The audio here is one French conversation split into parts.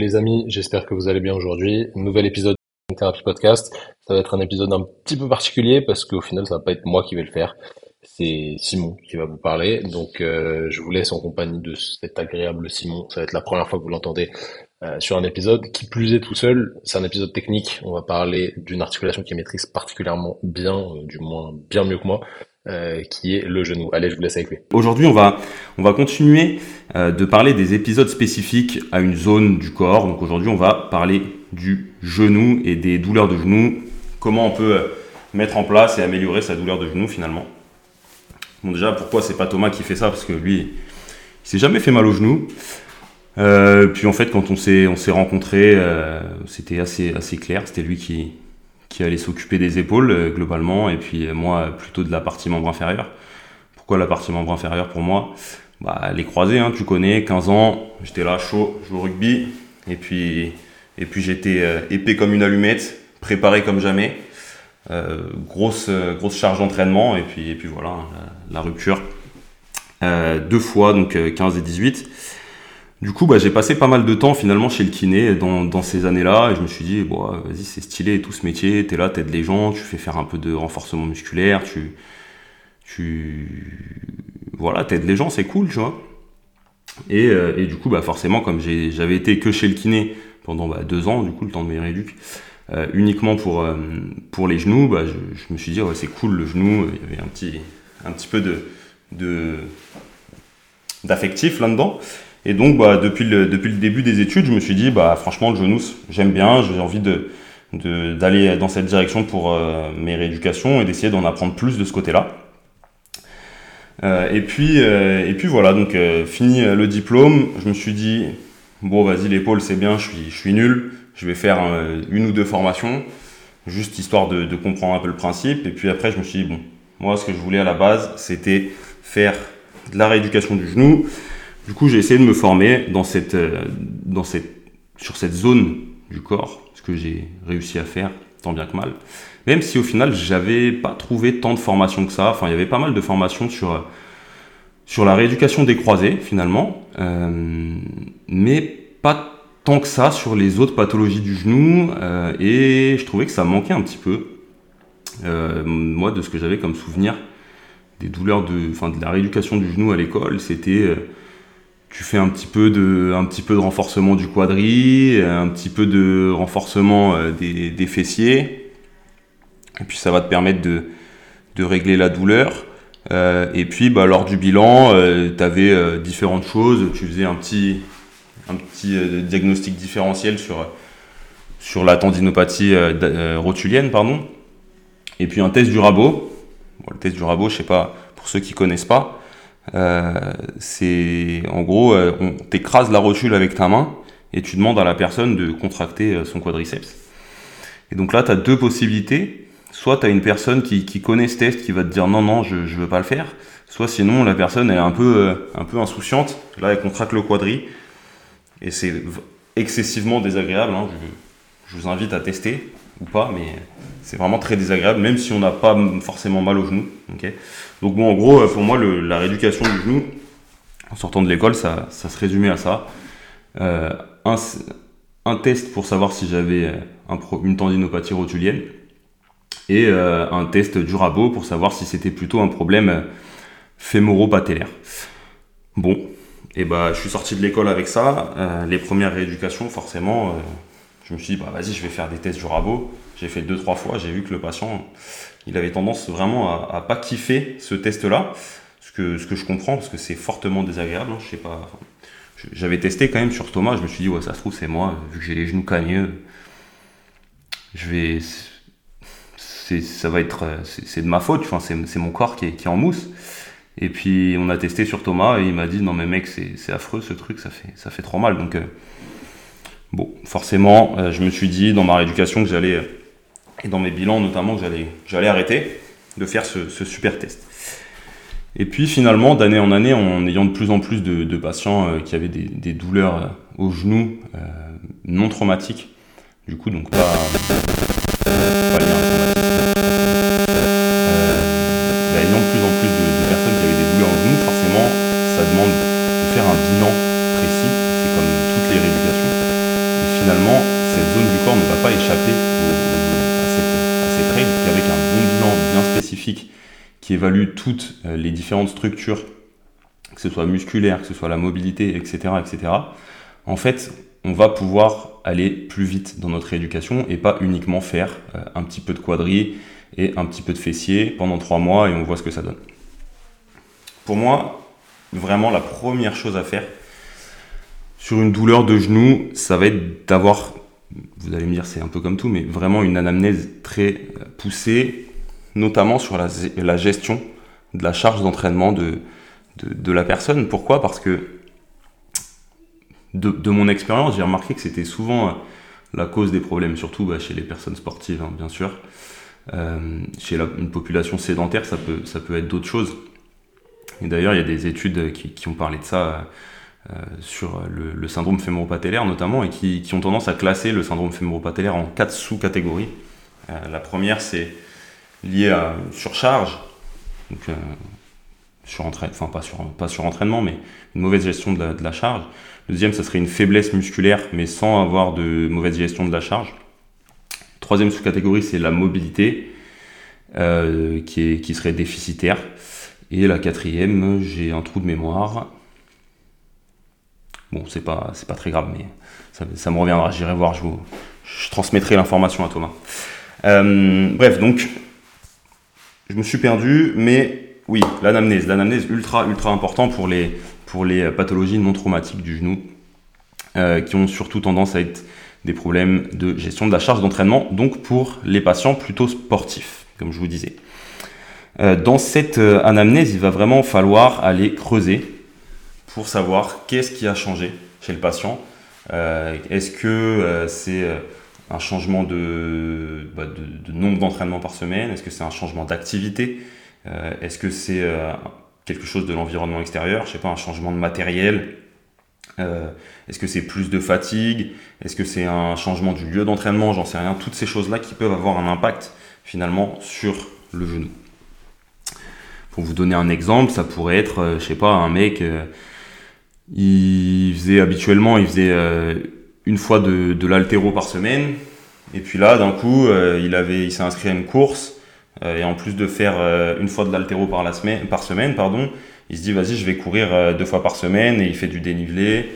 Les amis, j'espère que vous allez bien aujourd'hui. Nouvel épisode de Thérapie Podcast. Ça va être un épisode un petit peu particulier parce qu'au final, ça va pas être moi qui vais le faire. C'est Simon qui va vous parler. Donc, euh, je vous laisse en compagnie de cet agréable Simon. Ça va être la première fois que vous l'entendez euh, sur un épisode. Qui plus est tout seul, c'est un épisode technique. On va parler d'une articulation qui maîtrise particulièrement bien, euh, du moins bien mieux que moi. Euh, qui est le genou. Allez, je vous laisse avec lui. Aujourd'hui, on va, on va continuer euh, de parler des épisodes spécifiques à une zone du corps. Donc aujourd'hui, on va parler du genou et des douleurs de genou. Comment on peut euh, mettre en place et améliorer sa douleur de genou finalement. Bon déjà, pourquoi c'est pas Thomas qui fait ça? Parce que lui, il s'est jamais fait mal au genou. puis en fait, quand on s'est on s'est rencontrés, c'était assez assez clair. C'était lui qui qui allait s'occuper des épaules euh, globalement, et puis euh, moi plutôt de la partie membre inférieur. Pourquoi la partie membre inférieur pour moi? Bah, Les croisés, hein, tu connais, 15 ans, j'étais là chaud, je au rugby, et puis, et puis j'étais euh, épais comme une allumette, préparé comme jamais. grosse, grosse charge d'entraînement, et puis, et puis voilà, la, rupture. deux fois, donc 15 et 18. Du coup, bah, j'ai passé pas mal de temps finalement chez le kiné dans, ces années-là et je me suis dit, bon, vas-y, c'est stylé tout ce métier, t'es là, t'aides les gens, tu fais faire un peu de renforcement musculaire, tu, tu, voilà, t'aides les gens, c'est cool, tu vois. Et, euh, et, du coup, bah, forcément, comme j'avais été que chez le kiné pendant bah, deux ans, du coup, le temps de mes réducs, euh, uniquement pour, euh, pour les genoux, bah, je, me suis dit, ouais, c'est cool le genou, il y avait un petit, un petit peu de d'affectif là-dedans. Et donc, bah, depuis, le, début des études, je me suis dit, bah, franchement, le genou, j'aime bien, j'ai envie d'aller dans cette direction pour euh, mes rééducations et d'essayer d'en apprendre plus de ce côté-là. Euh, et, puis, euh, et puis voilà, donc fini le diplôme, je me suis dit, bon, vas-y, l'épaule, c'est bien, je suis, nul, je vais faire une ou deux formations, juste histoire de comprendre un peu le principe. Et puis après, je me suis dit, bon, moi, ce que je voulais à la base, c'était faire de la rééducation du genou du coup, j'ai essayé de me former dans cette, euh, dans cette, sur cette zone du corps, ce que j'ai réussi à faire tant bien que mal. Même si au final, j'avais pas trouvé tant de formations que ça. Enfin, il y avait pas mal de formations sur, sur la rééducation des croisés, finalement. Euh, mais pas tant que ça sur les autres pathologies du genou. Euh, et je trouvais que ça manquait un petit peu. moi, de ce que j'avais comme souvenir des douleurs de, enfin, de la rééducation du genou à l'école, c'était tu fais un petit peu de, un petit peu de renforcement du quadri, un petit peu de renforcement euh, des, des fessiers. Et puis ça va te permettre de, de régler la douleur. Euh, et puis bah, lors du bilan, euh, tu avais euh, différentes choses. Tu faisais un petit, un petit euh, diagnostic différentiel sur, sur la tendinopathie rotulienne. Pardon. Et puis un test du rabot. Bon, le test du rabot, je sais pas, pour ceux qui connaissent pas, euh, c'est en gros, euh, on t'écrase la rotule avec ta main et tu demandes à la personne de contracter euh, son quadriceps. Et donc là, tu as deux possibilités. Soit tu as une personne qui, connaît ce test qui va te dire non, non, je ne veux pas le faire. Soit sinon, la personne elle est un peu, un peu insouciante. Là, elle contracte le quadri. Et c'est excessivement désagréable. Hein. Je, vous invite à tester ou pas, mais c'est vraiment très désagréable, même si on n'a pas forcément mal au genou. Donc bon, en gros, pour moi, la rééducation du genou, en sortant de l'école, ça, ça, se résumait à ça. Euh, un, test pour savoir si j'avais euh, une tendinopathie rotulienne et euh, un test du rabot pour savoir si c'était plutôt un problème fémoro-patellaire. Bon, et bah, je suis sorti de l'école avec ça. Euh, les premières rééducations, forcément, je me suis dit, bah, vas-y, je vais faire des tests du rabot. J'ai fait deux, trois fois, j'ai vu que le patient, il avait tendance vraiment à, pas kiffer ce test-là. Ce que, ce que je comprends, parce que c'est fortement désagréable. Hein, je sais pas. J'avais testé quand même sur Thomas, je me suis dit, ouais, ça se trouve, c'est moi, vu que j'ai les genoux cagneux. Je vais. Ça va être. C'est de ma faute, enfin, c'est mon corps qui est, qui en mousse. Et puis on a testé sur Thomas et il m'a dit non mais mec c'est affreux ce truc, ça fait, ça fait trop mal. Donc euh, Bon, forcément, euh, je me suis dit dans ma rééducation que j'allais, euh, et dans mes bilans notamment, que j'allais, arrêter de faire ce, super test. Et puis finalement, d'année en année, en ayant de plus en plus de, patients euh, qui avaient des, douleurs euh, au genou euh, non traumatiques, du coup, donc pas évalue toutes euh, les différentes structures, que ce soit musculaire, que ce soit la mobilité, etc., etc., en fait, on va pouvoir aller plus vite dans notre éducation et pas uniquement faire euh, un petit peu de quadri et un petit peu de fessier pendant trois mois et on voit ce que ça donne. Pour moi, vraiment la première chose à faire sur une douleur de genou, ça va être d'avoir, vous allez me dire c'est un peu comme tout, mais vraiment une anamnèse très euh, poussée, notamment sur la, gestion de la charge d'entraînement de, de, la personne. Pourquoi? Parce que de, mon expérience, j'ai remarqué que c'était souvent euh, la cause des problèmes, surtout bah, chez les personnes sportives, hein, bien sûr. Euh, chez une population sédentaire, ça peut, ça peut être d'autres choses. Et d'ailleurs, il y a des études qui, ont parlé de ça euh, sur le, syndrome fémoro-patellaire notamment, et qui, ont tendance à classer le syndrome fémoro-patellaire en quatre sous-catégories. la première, c'est lié à surcharge, donc sur enfin pas sur, pas entraînement, mais une mauvaise gestion de la charge. Deuxième, ça serait une faiblesse musculaire, mais sans avoir de mauvaise gestion de la charge. Troisième sous-catégorie, c'est la mobilité, euh, qui, serait déficitaire. Et la quatrième, j'ai un trou de mémoire. Bon, c'est pas, pas très grave, mais ça, me reviendra. J'irai voir, je, vous, transmettrai l'information à Thomas. Euh, bref, donc, je me suis perdu, mais oui, l'anamnèse. L'anamnèse ultra, ultra important pour les, pour les pathologies non traumatiques du genou, euh, qui ont surtout tendance à être des problèmes de gestion de la charge d'entraînement, donc pour les patients plutôt sportifs, comme je vous disais. Euh, dans cette euh, anamnèse, il va vraiment falloir aller creuser pour savoir qu'est-ce qui a changé chez le patient. Est-ce que c'est un changement de, bah, de nombre d'entraînements par semaine? Est-ce que c'est un changement d'activité? Est-ce que c'est quelque chose de l'environnement extérieur, je sais pas, un changement de matériel? Euh, est-ce que c'est plus de fatigue? Est-ce que c'est un changement du lieu d'entraînement? J'en sais rien. Toutes ces choses-là qui peuvent avoir un impact finalement sur le genou. Pour vous donner un exemple, ça pourrait être, euh, je sais pas, un mec, euh, il faisait habituellement, il faisait une fois de, l'altéro par semaine, et puis là, d'un coup, il avait, il s'est inscrit à une course, euh, et en plus de faire euh, une fois de l'altéro par, la semaine, par semaine, pardon, il se dit vas-y je vais courir euh, deux fois par semaine et il fait du dénivelé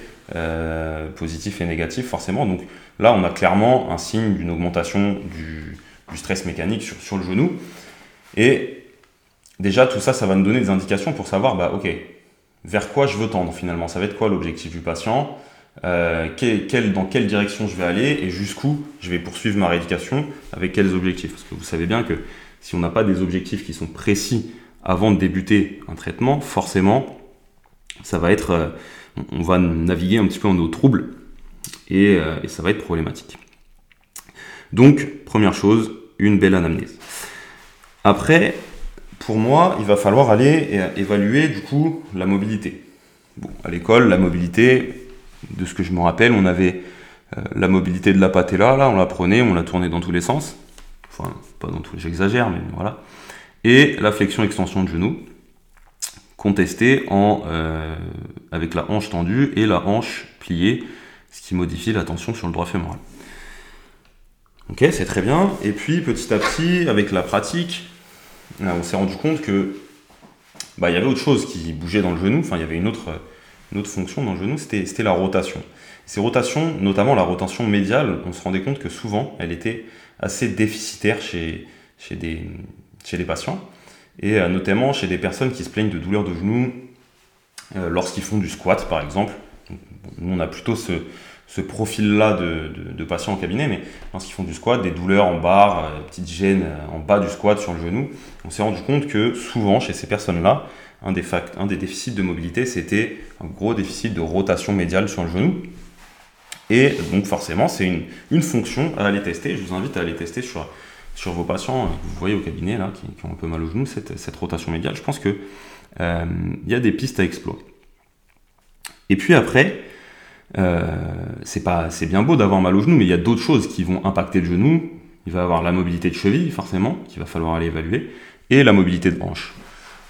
positif et négatif forcément. Donc là on a clairement un signe d'une augmentation du, stress mécanique sur, sur, le genou. Et déjà tout ça ça va nous donner des indications pour savoir bah ok vers quoi je veux tendre finalement. Ça va être quoi l'objectif du patient? Euh, dans quelle direction je vais aller et jusqu'où je vais poursuivre ma rééducation avec quels objectifs? Parce que vous savez bien que si on n'a pas des objectifs qui sont précis avant de débuter un traitement, forcément, ça va être, euh, on va naviguer un petit peu en eau trouble et, euh, et ça va être problématique. Donc, première chose, une belle anamnèse. Après, pour moi, il va falloir aller évaluer du coup la mobilité. Bon, à l'école, la mobilité, de ce que je me rappelle, on avait euh, la mobilité de la patella, là, on la prenait, on la tournait dans tous les sens enfin pas dans tout, j'exagère, mais voilà. Et la flexion-extension de genou, contestée en, euh, avec la hanche tendue et la hanche pliée, ce qui modifie la tension sur le droit fémoral. Ok, c'est très bien. Et puis petit à petit, avec la pratique, on s'est rendu compte que bah, il y avait autre chose qui bougeait dans le genou. Enfin, il y avait une autre, une autre fonction dans le genou, c'était la rotation. Ces rotations, notamment la rotation médiale, on se rendait compte que souvent, elle était assez déficitaire chez, des, les patients, et euh, notamment chez des personnes qui se plaignent de douleurs de genoux euh, lorsqu'ils font du squat, par exemple. Nous, on a plutôt ce, ce profil-là de, de, patients en cabinet, mais lorsqu'ils font du squat, des douleurs en barre, euh, petites gênes en bas du squat sur le genou, on s'est rendu compte que souvent, chez ces personnes-là, un des, un des déficits de mobilité, c'était un gros déficit de rotation médiale sur le genou. Et donc forcément, c'est une, une, fonction à aller tester. Je vous invite à aller tester sur, sur vos patients que vous voyez au cabinet, là, qui, ont un peu mal au genou, cette, cette rotation médiale. Je pense qu'il euh, y a des pistes à explorer. Et puis après, euh, c'est pas, c'est bien beau d'avoir mal au genou, mais il y a d'autres choses qui vont impacter le genou. Il va avoir la mobilité de cheville, forcément, qu'il va falloir aller évaluer, et la mobilité de hanche.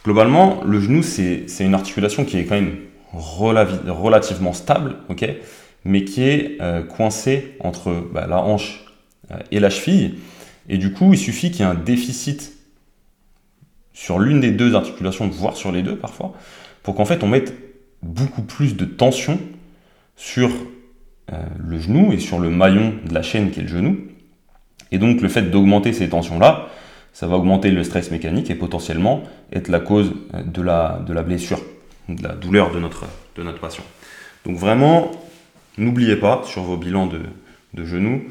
Globalement, le genou, c'est une articulation qui est quand même relativement stable, ok mais qui est euh, coincé entre bah, la hanche euh, et la cheville. Et du coup, il suffit qu'il y ait un déficit sur l'une des deux articulations, voire sur les deux parfois, pour qu'en fait on mette beaucoup plus de tension sur euh, le genou et sur le maillon de la chaîne qui est le genou. Et donc le fait d'augmenter ces tensions-là, ça va augmenter le stress mécanique et potentiellement être la cause de la, de la blessure, de la douleur de notre, de notre patient. Donc vraiment, n'oubliez pas sur vos bilans de, de genoux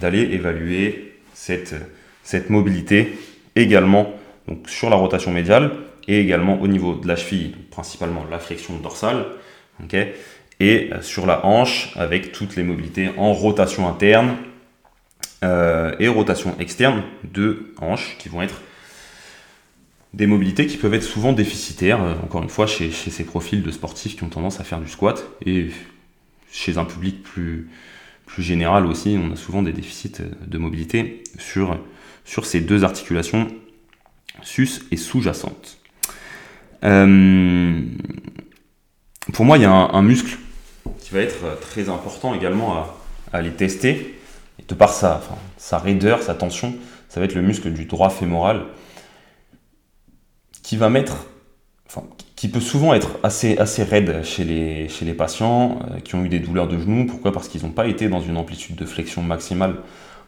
d'aller évaluer cette, cette mobilité également donc sur la rotation médiale et également au niveau de la cheville, principalement la flexion dorsale, et euh, sur la hanche avec toutes les mobilités en rotation interne euh, et rotation externe de hanches qui vont être des mobilités qui peuvent être souvent déficitaires, euh, encore une fois, chez, ces profils de sportifs qui ont tendance à faire du squat et chez un public plus, plus général aussi, on a souvent des déficits de mobilité sur, sur ces deux articulations sus et sous-jacentes. Pour moi, il y a un, muscle va être très important également à, aller tester. Et de par sa, sa raideur, sa tension, ça va être le muscle du droit fémoral qui va mettre, enfin, qui peut souvent être assez, assez raide chez les, chez les patients euh, qui ont eu des douleurs de genoux. Pourquoi? Parce qu'ils n'ont pas été dans une amplitude de flexion maximale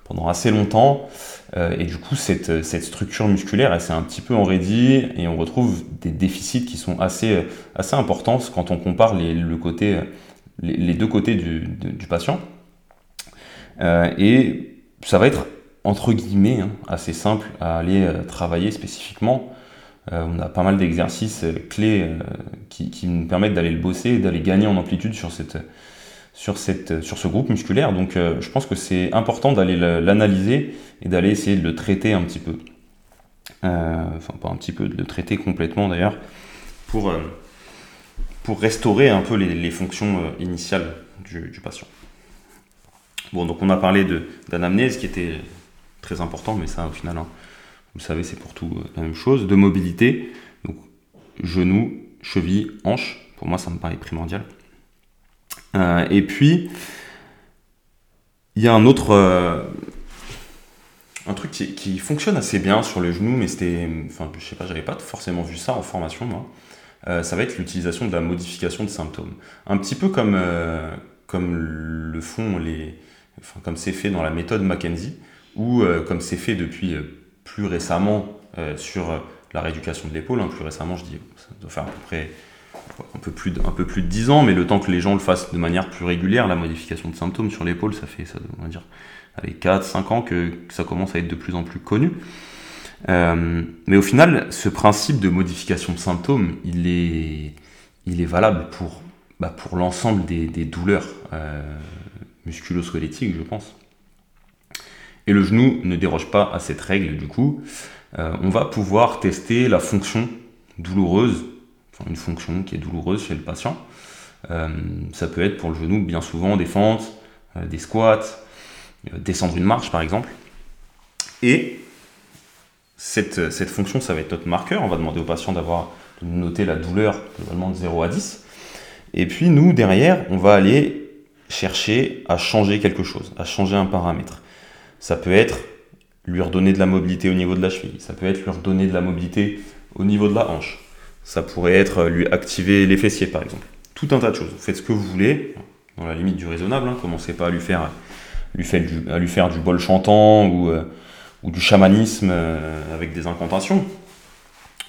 pendant assez longtemps. Euh, et du coup, cette, cette structure musculaire, elle s'est un petit peu enraidie et on retrouve des déficits qui sont assez, assez importants quand on compare les, le côté, les, deux côtés du, patient. Euh, et ça va être, entre guillemets, hein, assez simple à aller euh, travailler spécifiquement. on a pas mal d'exercices clés qui, nous permettent d'aller le bosser et d'aller gagner en amplitude sur cette, sur, cette, sur ce groupe musculaire. Donc euh, je pense que c'est important d'aller l'analyser et d'aller essayer de le traiter un petit peu. Euh, enfin pas un petit peu, de le traiter complètement d'ailleurs, pour, euh, pour restaurer un peu les, fonctions initiales du, patient. Bon, donc on a parlé d'anamnèse qui était très important, mais ça au final, hein, vous savez, c'est pour tout la même chose. De mobilité, donc genou, cheville, hanche, pour moi ça me paraît primordial. Euh, et puis, il y a un autre, euh, un truc qui, fonctionne assez bien sur les genoux, mais c'était, enfin, je sais pas, j'avais pas forcément vu ça en formation, moi. Euh, ça va être l'utilisation de la modification de symptômes. Un petit peu comme, comme le font les, comme c'est fait dans la méthode Mackenzie, ou comme c'est fait depuis plus récemment sur la rééducation de l'épaule. Hein. plus récemment, je dis, ça doit faire à peu près un peu, plus de, un peu plus de 10 ans, mais le temps que les gens le fassent de manière plus régulière, la modification de symptômes sur l'épaule, ça fait, on va dire, allez, 4, 5 ans que, ça commence à être de plus en plus connu. Euh, mais au final, ce principe de modification de symptômes, il est, il est valable pour, bah, pour l'ensemble des, douleurs euh, musculo-squelettiques, je pense. Et le genou ne déroge pas à cette règle, du coup. Euh, on va pouvoir tester la fonction douloureuse une fonction qui est douloureuse chez le patient. Euh, ça peut être pour le genou bien souvent des fentes, des squats, descendre une marche par exemple. Et cette, cette, fonction, ça va être notre marqueur. On va demander au patient d'avoir de noter la douleur globalement de 0 à 10. Et puis nous, derrière, on va aller chercher à changer quelque chose, à changer un paramètre. Ça peut être lui redonner de la mobilité au niveau de la cheville, ça peut être lui redonner de la mobilité au niveau de la hanche, ça pourrait être lui activer les fessiers, par exemple. Tout un tas de choses. Faites ce que vous voulez, dans la limite du raisonnable. Hein. Commencez pas à lui faire, lui faire du bol chantant ou, euh, ou du chamanisme euh, avec des incantations.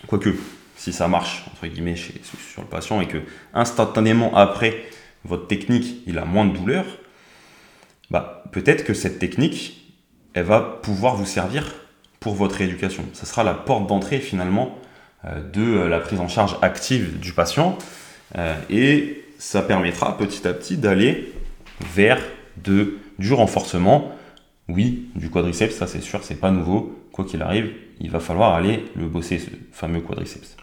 Quoique, si ça marche, entre guillemets, chez, sur le patient et que instantanément après votre technique, il a moins de douleur, bah, peut-être que cette technique, elle va pouvoir vous servir pour votre rééducation. Ça sera la porte d'entrée finalement euh, de euh, la prise en charge active du patient et ça permettra petit à petit d'aller vers de, du renforcement. Oui, du quadriceps, ça c'est sûr, c'est pas nouveau. Quoi qu'il arrive, il va falloir aller le bosser, ce fameux quadriceps.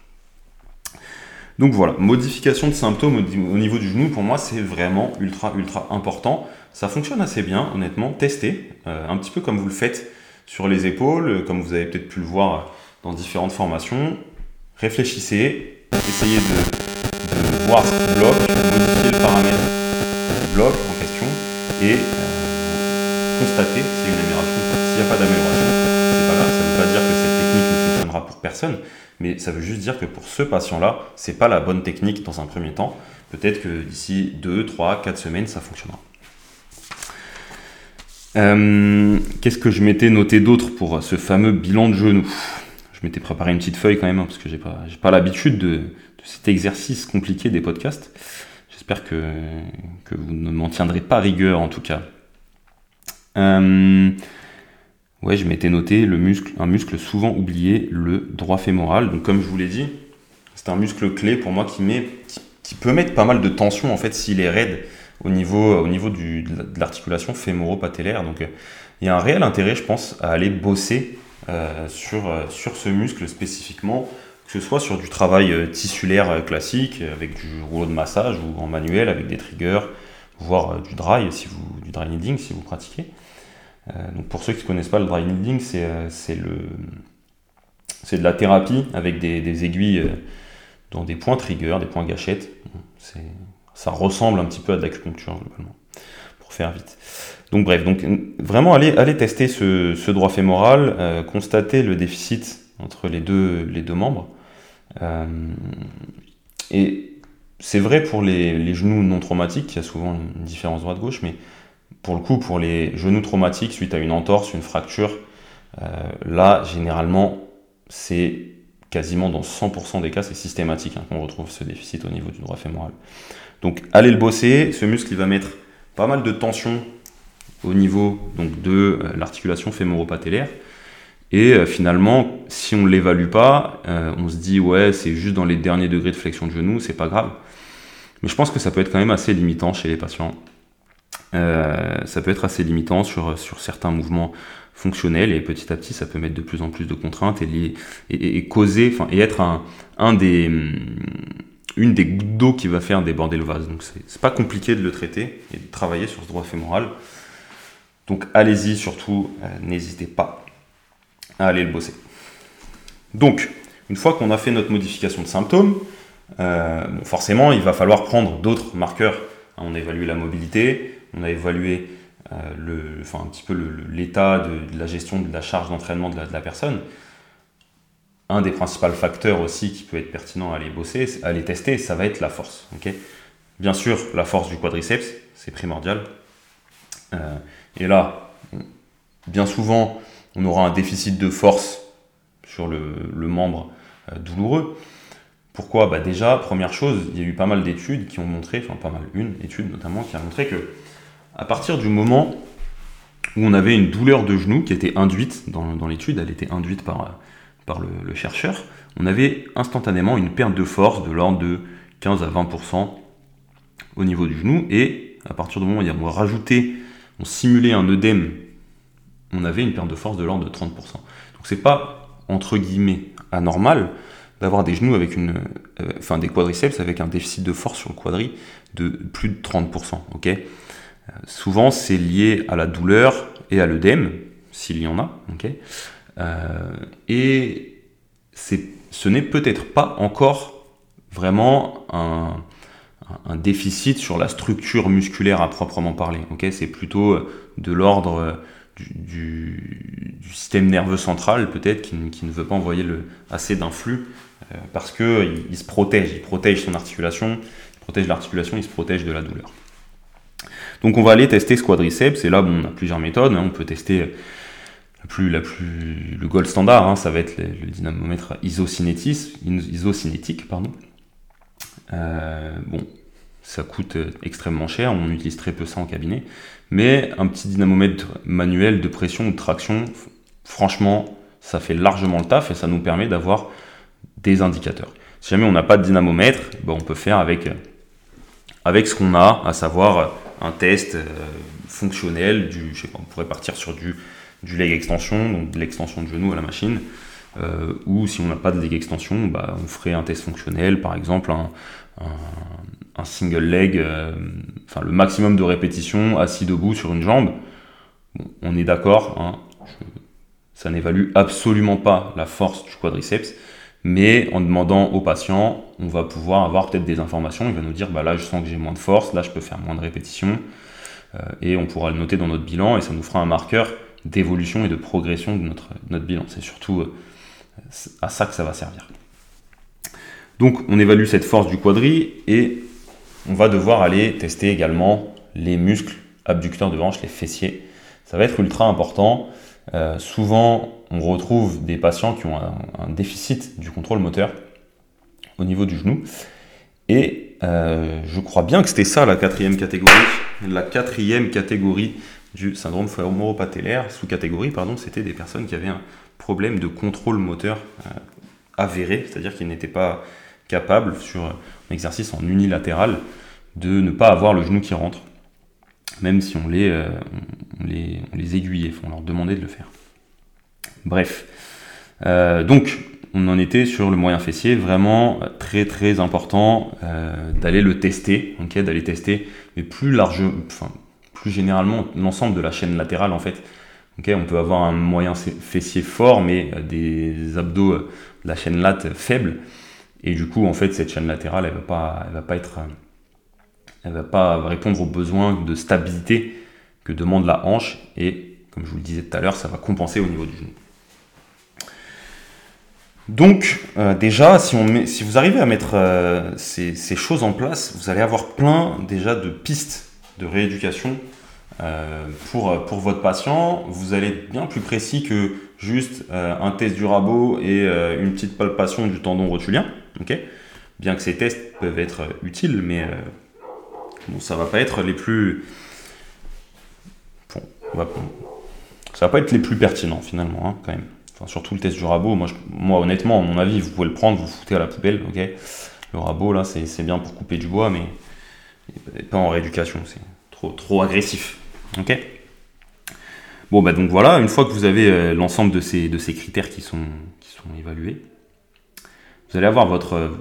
Donc voilà, modification de symptômes au niveau du genou, pour moi, c'est vraiment ultra, ultra important. Ça fonctionne assez bien, honnêtement. Testez, un petit peu comme vous le faites sur les épaules, comme vous avez peut-être pu le voir dans différentes formations réfléchissez, essayez de, voir ce qui bloque, modifier le paramètre qui bloque en question et euh, constater s'il y a une amélioration. S'il n'y a pas d'amélioration, c'est pas grave. Ça ne veut pas dire que cette technique ne fonctionnera pour personne, mais ça veut juste dire que pour ce patient-là, c'est pas la bonne technique dans un premier temps. Peut-être que d'ici 2, 3, 4 semaines, ça fonctionnera. Euh, qu'est-ce que je m'étais noté d'autre pour ce fameux bilan de genou? Je m'étais préparé une petite feuille quand même, hein, parce que j'ai pas, pas l'habitude de, cet exercice compliqué des podcasts. J'espère que, que vous ne m'en tiendrez pas rigueur en tout cas. Euh, ouais, je m'étais noté le muscle, un muscle souvent oublié, le droit fémoral. Donc comme je vous l'ai dit, c'est un muscle clé pour moi qui, met, qui, peut mettre pas mal de tension en fait s'il est raide au niveau, au niveau de l'articulation fémoro-patellaire. Donc euh, il y a un réel intérêt, je pense, à aller bosser euh, sur, sur ce muscle spécifiquement, que ce soit sur du travail tissulaire classique, avec du rouleau de massage ou en manuel, avec des triggers, voire du dry, si vous, du dry kneading si vous pratiquez. donc pour ceux qui ne connaissent pas le dry kneading, c'est le c'est de la thérapie avec des, aiguilles dans des points triggers, des points gâchettes. Ça ressemble un petit peu à de l'acupuncture globalement, pour faire vite. Donc bref, donc vraiment aller tester ce, droit fémoral, euh, constater le déficit entre les deux, les deux membres. Euh, et c'est vrai pour les, genoux non traumatiques, il y a souvent une différence droite-gauche, mais pour le coup, pour les genoux traumatiques suite à une entorse, une fracture, euh, là, généralement, c'est quasiment dans 100% des cas, c'est systématique hein, qu'on retrouve ce déficit au niveau du droit fémoral. Donc allez le bosser, ce muscle il va mettre pas mal de tension au niveau donc, de euh, l'articulation fémoro-patellaire. Et euh, finalement, si on ne l'évalue pas, euh, on se dit ouais c'est juste dans les derniers degrés de flexion de genou, c'est pas grave. Mais je pense que ça peut être quand même assez limitant chez les patients. ça peut être assez limitant sur, sur certains mouvements fonctionnels et petit à petit ça peut mettre de plus en plus de contraintes et, causer, enfin et être un, un des une des gouttes d'eau qui va faire déborder le vase. Donc c'est pas compliqué de le traiter et de travailler sur ce droit fémoral. Donc allez-y surtout, euh, n'hésitez pas à aller le bosser. Donc, une fois qu'on a fait notre modification de symptômes, euh, forcément il va falloir prendre d'autres marqueurs. On a évalué la mobilité, on a évalué euh, le, enfin, un petit peu l'état de, la gestion de la charge d'entraînement de, la personne un des principaux facteurs aussi qui peut être pertinent à aller bosser, à aller tester, ça va être la force. Bien sûr, la force du quadriceps, c'est primordial. Euh, et là, bien souvent, on aura un déficit de force sur le, membre euh, douloureux. Pourquoi? Bah Déjà, première chose, il y a eu pas mal d'études qui ont montré, enfin pas mal, une étude notamment, qui a montré que à partir du moment où on avait une douleur de genou qui était induite dans, l'étude, elle était induite par par le, chercheur, on avait instantanément une perte de force de l'ordre de 15 à 20% au niveau du genou, et à partir du moment où on rajoutait, on simulait un œdème, on avait une perte de force de l'ordre de 30%. Donc c'est pas, entre guillemets, anormal d'avoir des genoux avec une, euh, enfin des quadriceps avec un déficit de force sur le quadri de plus de 30%. ok? Euh, souvent c'est lié à la douleur et à l'œdème, s'il y en a. ok? Euh, et ce n'est peut-être pas encore vraiment un, déficit sur la structure musculaire à proprement parler. c'est plutôt de l'ordre euh, du, système nerveux central peut-être qui, ne veut pas envoyer assez d'influx parce qu'il il se protège, il protège son articulation, il protège l'articulation, il se protège de la douleur. Donc on va aller tester ce quadriceps et là on a plusieurs méthodes, hein. on peut tester plus, la plus, le gold standard, hein, ça va être le, dynamomètre isocinétique. Pardon. Euh, bon, ça coûte extrêmement cher, on utilise très peu ça en cabinet, mais un petit dynamomètre manuel de pression ou de traction, franchement, ça fait largement le taf et ça nous permet d'avoir des indicateurs. Si jamais on n'a pas de dynamomètre, ben on peut faire avec, avec ce qu'on a, à savoir un test euh, fonctionnel, du, je sais pas, on pourrait partir sur du du leg extension, donc de l'extension de genou à la machine. Euh, ou si on n'a pas de leg extension, bah, on ferait un test fonctionnel, par exemple un, single leg, euh, enfin le maximum de répétitions assis debout sur une jambe. on est d'accord, hein, ça n'évalue absolument pas la force du quadriceps, mais en demandant au patient, on va pouvoir avoir peut-être des informations. Il va nous dire, bah là je sens que j'ai moins de force, là je peux faire moins de répétitions. et on pourra le noter dans notre bilan et ça nous fera un marqueur d'évolution et de progression de notre, notre bilan. C'est surtout à ça que ça va servir. Donc on évalue cette force du quadri et on va devoir aller tester également les muscles abducteurs de hanche, les fessiers. Ça va être ultra important. Euh, souvent, on retrouve des patients qui ont un, déficit du contrôle moteur au niveau du genou. Et euh, je crois bien que c'était ça la quatrième catégorie. La quatrième catégorie du syndrome fémoro-patellaire, sous-catégorie, pardon, c'était des personnes qui avaient un problème de contrôle moteur euh, avéré, c'est-à-dire qu'ils n'étaient pas capables sur un exercice en unilatéral de ne pas avoir le genou qui rentre même si on les, euh, les, on aiguillait, on leur demandait de le faire. Bref. Euh, donc, on en était sur le moyen fessier, vraiment très très important euh, d'aller le tester, d'aller tester, mais plus large, enfin, plus généralement l'ensemble de la chaîne latérale en fait. on peut avoir un moyen fessier fort, mais des abdos de la chaîne lat faible, et du coup en fait cette chaîne latérale elle va pas, elle va pas être elle va pas répondre aux besoins de stabilité que demande la hanche et comme je vous le disais tout à l'heure, ça va compenser au niveau du genou. Donc euh, déjà, si, vous arrivez à mettre euh, ces, choses en place, vous allez avoir plein déjà de pistes de rééducation euh, pour, pour votre patient. Vous allez être bien plus précis que juste un test du rabot et une petite palpation du tendon rotulien. bien que ces tests peuvent être utiles, mais Bon, ça va pas être les plus. Bon, Ça va pas être les plus pertinents finalement, hein, quand même. Surtout le test du rabot. Moi, honnêtement, à mon avis, vous pouvez le prendre, vous foutez à la poubelle, ok? Le rabot, là, c'est bien pour couper du bois, mais pas en rééducation. C'est trop, agressif, Bon, bah donc voilà, une fois que vous avez euh, l'ensemble de ces, de ces critères qui sont, qui sont évalués, vous allez avoir votre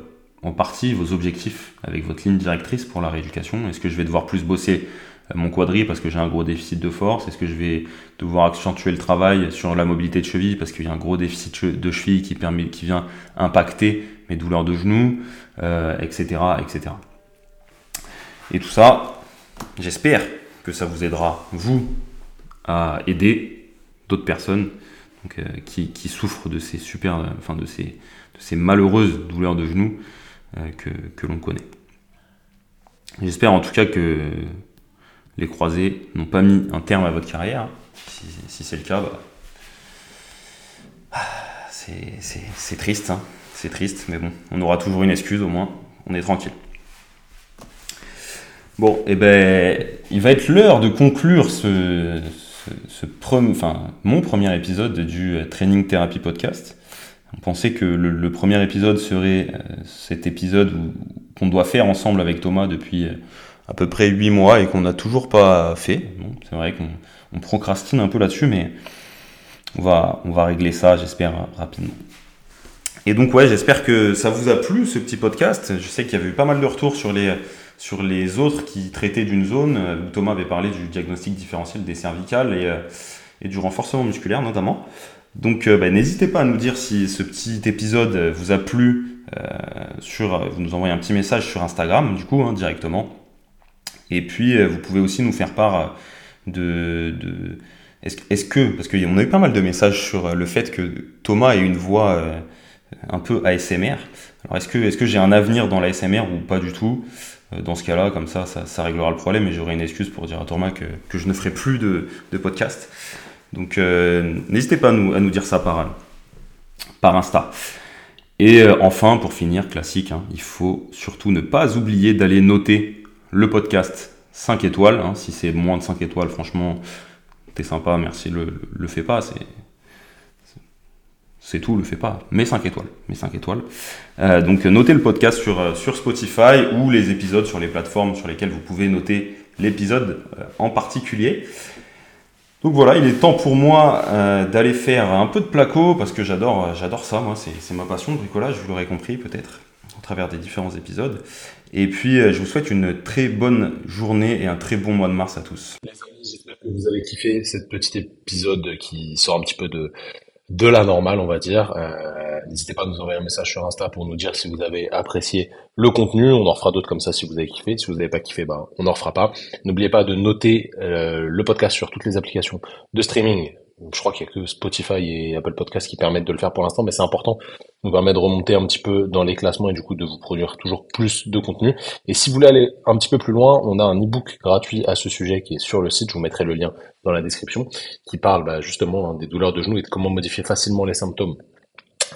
en partie vos objectifs avec votre ligne directrice pour la rééducation. Est-ce que je vais devoir plus bosser euh, mon quadri parce que j'ai un gros déficit de force? Est-ce que je vais devoir accentuer le travail sur la mobilité de cheville parce qu'il y a un gros déficit de cheville qui, permet, qui vient impacter mes douleurs de genoux, etc., euh, etc. Et tout ça, j'espère que ça vous aidera, vous, à aider d'autres personnes euh, qui, souffrent de ces super, enfin de ces, malheureuses douleurs de genoux euh, que, l'on connaît. J'espère en tout cas que les croisés n'ont pas mis un terme à votre carrière. Si, c'est le cas, bah, c'est triste. Hein. C'est triste, mais bon, on aura toujours une excuse au moins. On est tranquille. Bon, et eh ben, il va être l'heure de conclure ce, ce, enfin, mon premier épisode du Training Therapy Podcast. On pensait que le, premier épisode serait euh, cet épisode qu'on doit faire ensemble avec Thomas depuis euh, à peu près 8 mois et qu'on n'a toujours pas fait. c'est vrai qu'on procrastine un peu là-dessus, mais on va, on va régler ça, j'espère, rapidement. Et donc ouais, j'espère que ça vous a plu ce petit podcast. Je sais qu'il y avait eu pas mal de retours sur les, sur les autres qui traitaient d'une zone. Où Thomas avait parlé du diagnostic différentiel des cervicales et, euh, du renforcement musculaire notamment. Donc euh, bah, n'hésitez pas à nous dire si ce petit épisode vous a plu. Euh, sur, vous nous envoyez un petit message sur Instagram du coup hein, directement. Et puis euh, vous pouvez aussi nous faire part de, de est-ce, que parce qu'on a eu pas mal de messages sur le fait que Thomas ait une voix un peu ASMR. Alors est-ce que est-ce que j'ai un avenir dans l'ASMR ou pas du tout? Dans ce cas-là, comme ça, ça, réglera le problème et j'aurai une excuse pour dire à Thomas que, je ne ferai plus de, podcast. Donc euh, n'hésitez pas à nous, à nous, dire ça par, par Insta. Et euh, enfin, pour finir, classique, hein, il faut surtout ne pas oublier d'aller noter le podcast 5 étoiles. Hein. si c'est moins de 5 étoiles, franchement, t'es sympa, merci, le, le fais pas. C'est tout, le fais pas. Mais 5 étoiles. Mais 5 étoiles. Euh, donc notez le podcast sur, sur Spotify ou les épisodes sur les plateformes sur lesquelles vous pouvez noter l'épisode en particulier. Donc voilà, il est temps pour moi euh, d'aller faire un peu de placo parce que j'adore, euh, j'adore ça, moi, c'est ma passion, le bricolage, vous l'aurez compris peut-être, à travers des différents épisodes. Et puis, euh, je vous souhaite une très bonne journée et un très bon mois de mars à tous. Vous avez kiffé petit épisode qui sort un petit peu de, de la normale, on va dire. n'hésitez pas à nous envoyer un message sur Insta pour nous dire si vous avez apprécié le contenu. On en fera d'autres comme ça si vous avez kiffé. Si vous n'avez pas kiffé, bah, on n'en fera pas. N'oubliez pas de noter euh, le podcast sur toutes les applications de streaming je crois qu'il y a que Spotify et Apple Podcast qui permettent de le faire pour l'instant, mais c'est important. nous permet de remonter un petit peu dans les classements et du coup de vous produire toujours plus de contenu. Et si vous voulez aller un petit peu plus loin, on a un ebook gratuit à ce sujet qui est sur le site. Je vous mettrai le lien dans la description, qui parle bah, justement hein, des douleurs de genoux et de comment modifier facilement les symptômes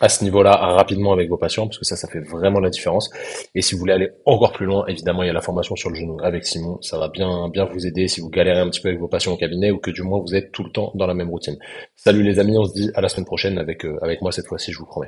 à ce niveau-là rapidement avec vos patients parce que ça, ça fait vraiment la différence. Et si vous voulez aller encore plus loin, évidemment, il y a la formation sur le genou avec Simon. Ça va bien, bien vous aider si vous galérez un petit peu avec vos patients au cabinet ou que du moins vous êtes tout le temps dans la même routine. Salut les amis, on se dit à la semaine prochaine avec, euh, avec moi cette fois-ci, je vous promets.